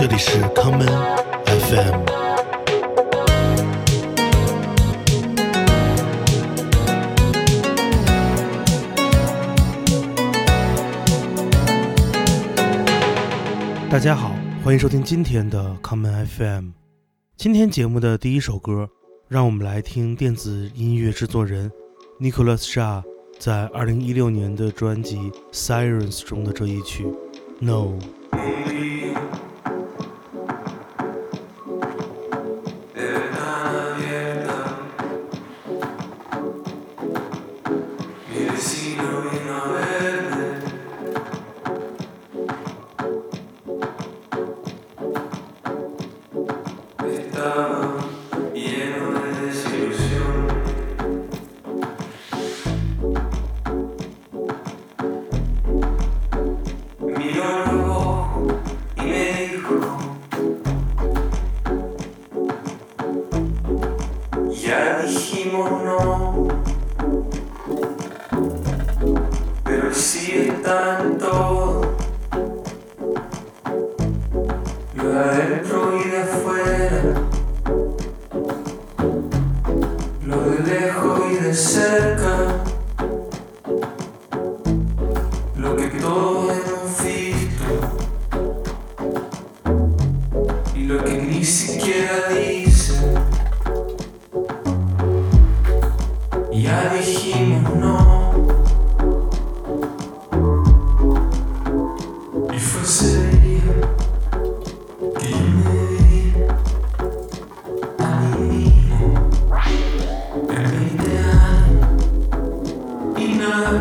这里是康门 FM。大家好，欢迎收听今天的康门 FM。今天节目的第一首歌，让我们来听电子音乐制作人 Nicholas Shah 在2016年的专辑《Sirens》中的这一曲《No》。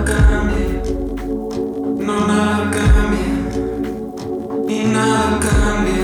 cambia, no nada cambia, y nada cambia.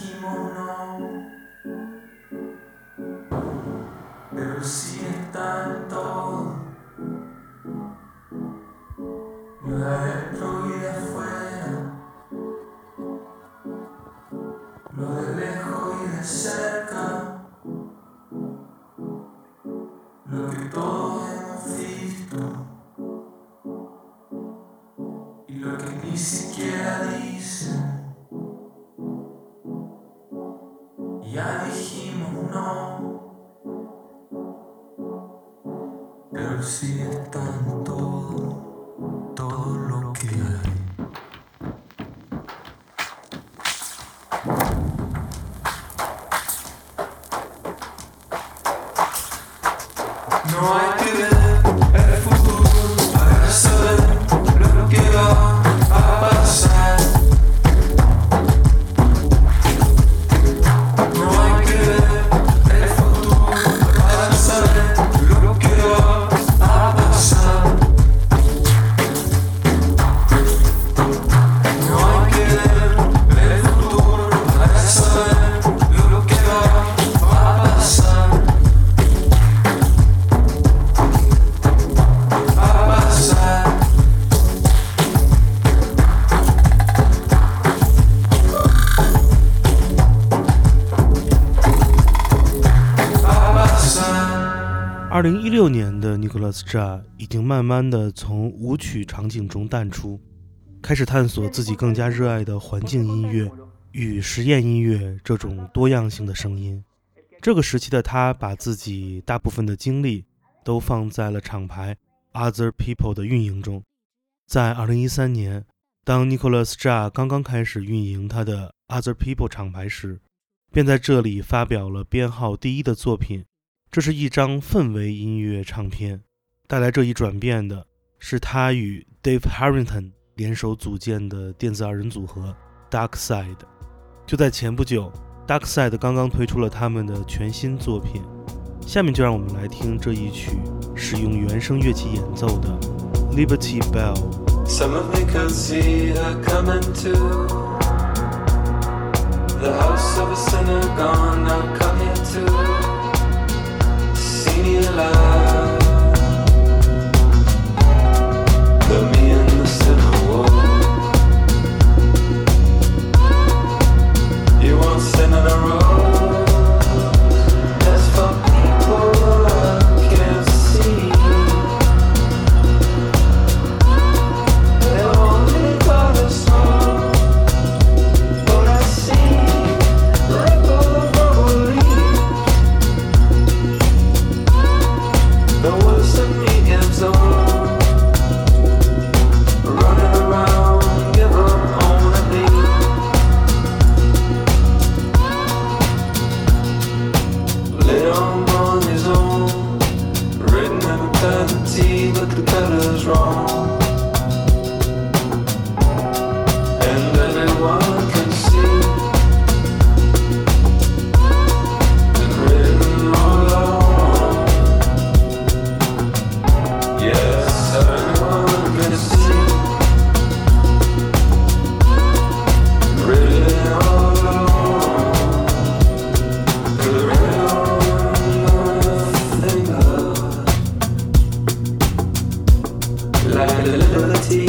kimono 的 Nicholas J 已经慢慢的从舞曲场景中淡出，开始探索自己更加热爱的环境音乐与实验音乐这种多样性的声音。这个时期的他，把自己大部分的精力都放在了厂牌 Other People 的运营中。在二零一三年，当 Nicholas Ja 刚刚开始运营他的 Other People 厂牌时，便在这里发表了编号第一的作品。这是一张氛围音乐唱片。带来这一转变的是他与 Dave Harrington 联手组建的电子二人组合 Dark Side。就在前不久，Dark Side 刚刚推出了他们的全新作品。下面就让我们来听这一曲使用原声乐器演奏的《Liberty Bell》。Some of me could see her coming to the house of a sinner gone. Now come here to see me alive. Like a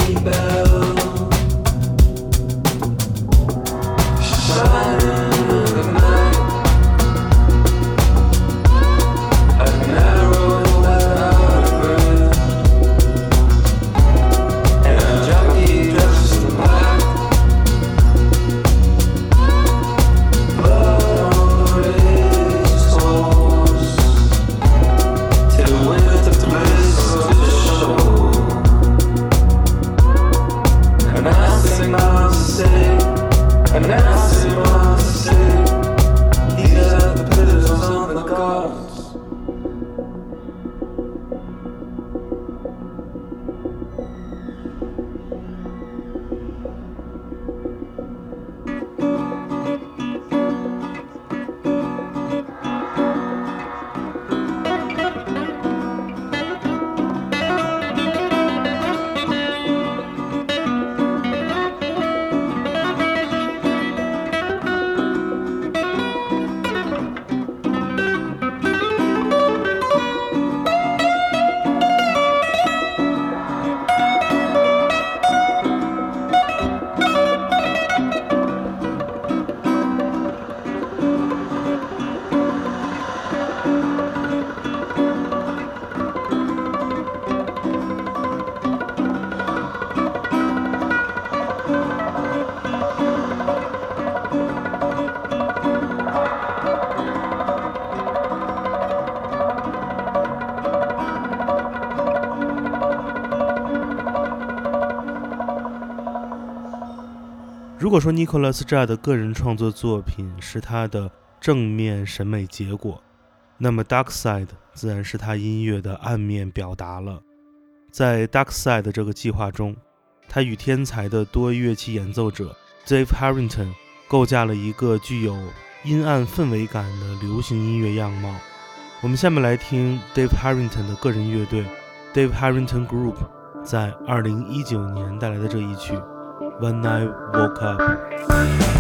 如果说 Nicholas J 的个人创作作品是他的正面审美结果，那么 Dark Side 自然是他音乐的暗面表达了。在 Dark Side 这个计划中，他与天才的多乐器演奏者 Dave Harrington 构架了一个具有阴暗氛围感的流行音乐样貌。我们下面来听 Dave Harrington 的个人乐队 Dave Harrington Group 在2019年带来的这一曲。When I woke up.「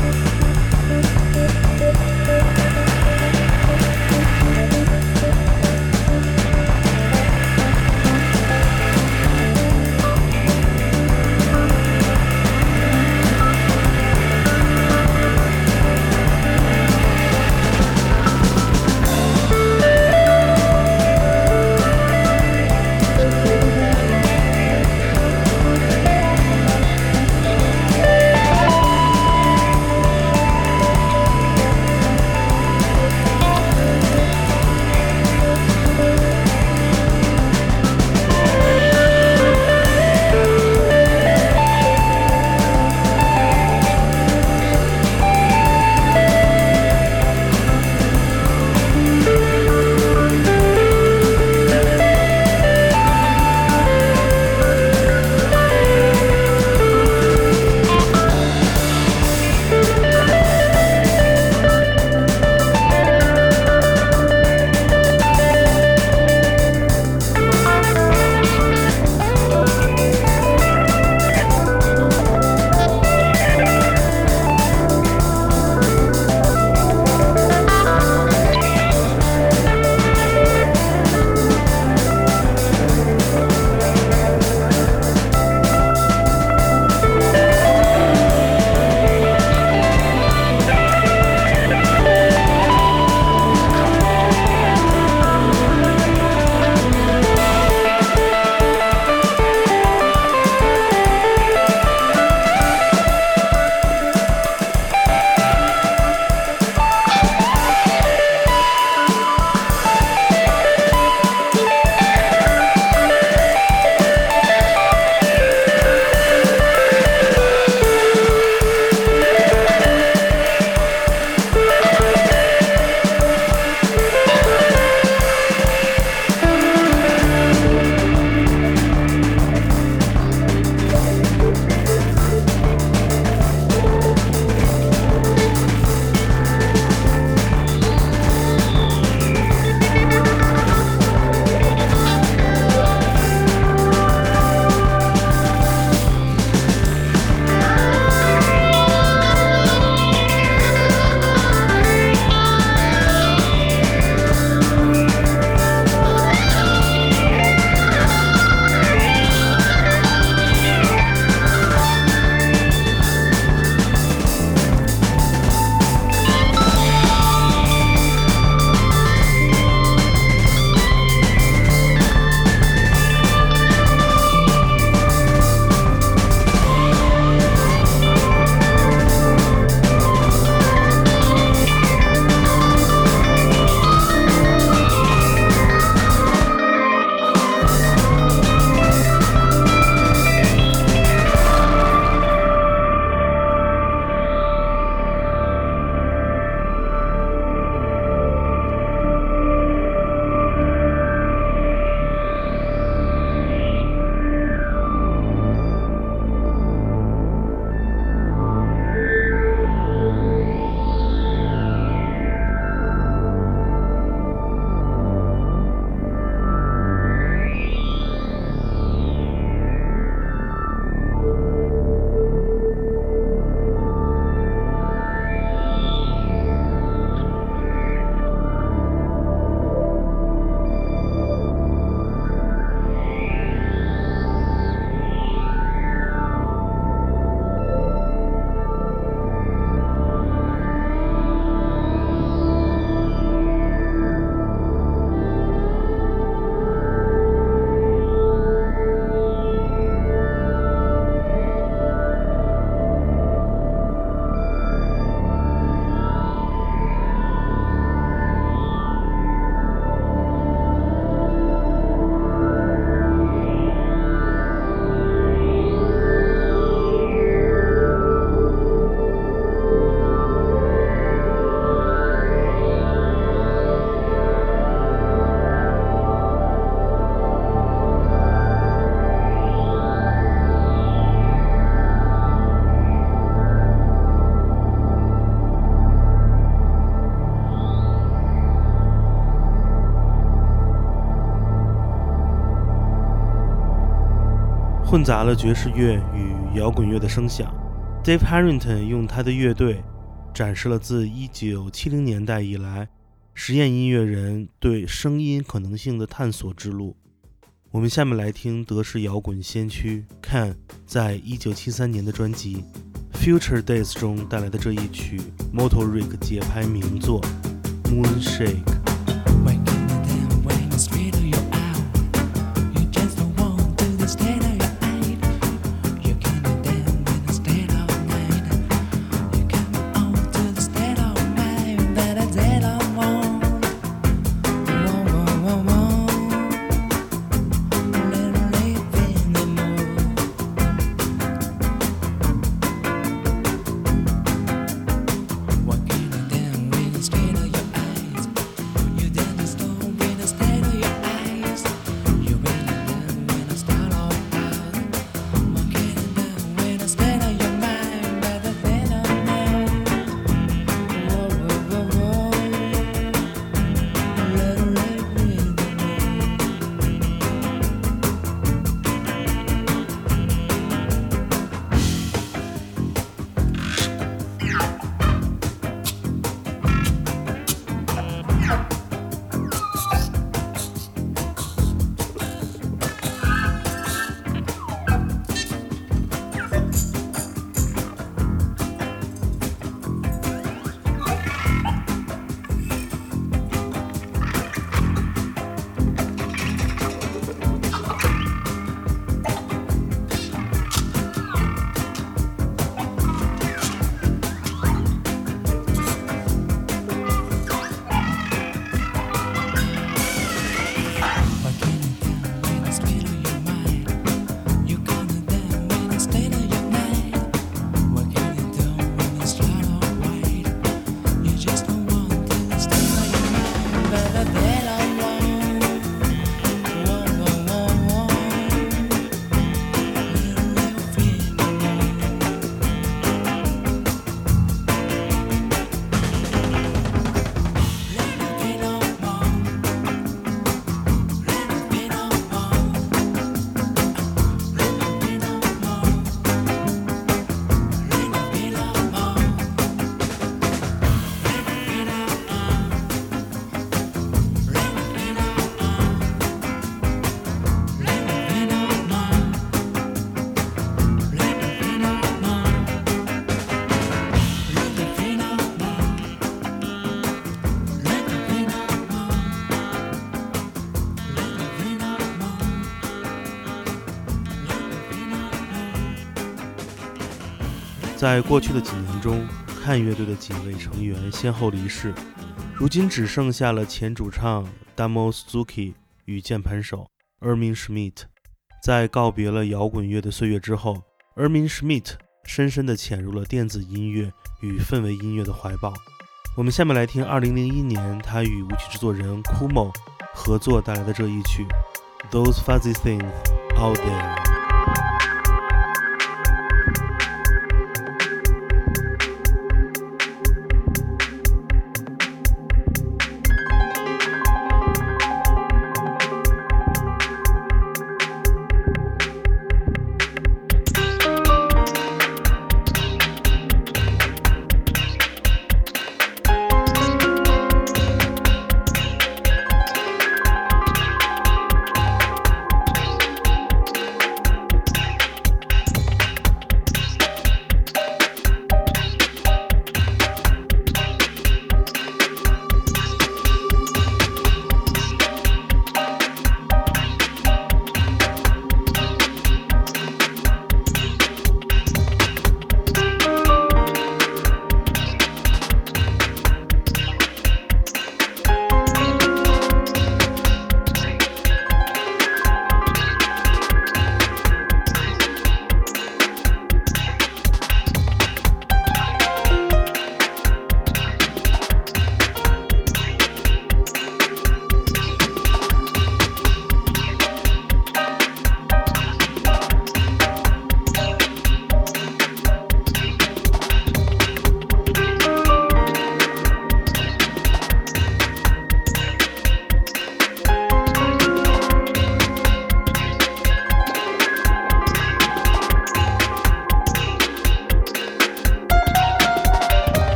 混杂了爵士乐与摇滚乐的声响。Dave Harrington 用他的乐队展示了自1970年代以来实验音乐人对声音可能性的探索之路。我们下面来听德式摇滚先驱 Can 在1973年的专辑《Future Days》中带来的这一曲 Motorik 节拍名作《Moonshake》。在过去的几年中，看乐队的几位成员先后离世，如今只剩下了前主唱 Damo Suzuki 与键盘手 Ermin Schmidt。在告别了摇滚乐的岁月之后，Ermin Schmidt 深深地潜入了电子音乐与氛围音乐的怀抱。我们下面来听2001年他与舞曲制作人 Kumo 合作带来的这一曲《Those Fuzzy Things Out There》。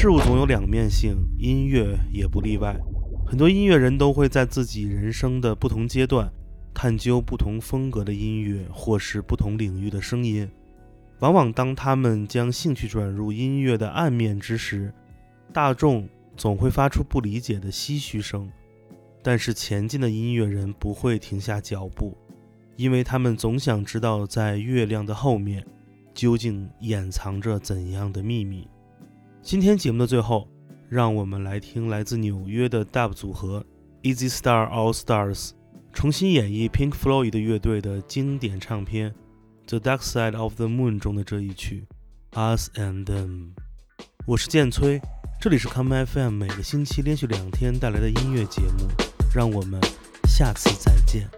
事物总有两面性，音乐也不例外。很多音乐人都会在自己人生的不同阶段，探究不同风格的音乐，或是不同领域的声音。往往当他们将兴趣转入音乐的暗面之时，大众总会发出不理解的唏嘘声。但是前进的音乐人不会停下脚步，因为他们总想知道在月亮的后面究竟掩藏着怎样的秘密。今天节目的最后。让我们来听来自纽约的 Dub 组合 Easy Star All Stars 重新演绎 Pink Floyd 的乐队的经典唱片《The Dark Side of the Moon》中的这一曲《Us and Them》。我是剑崔，这里是 Come FM 每个星期连续两天带来的音乐节目，让我们下次再见。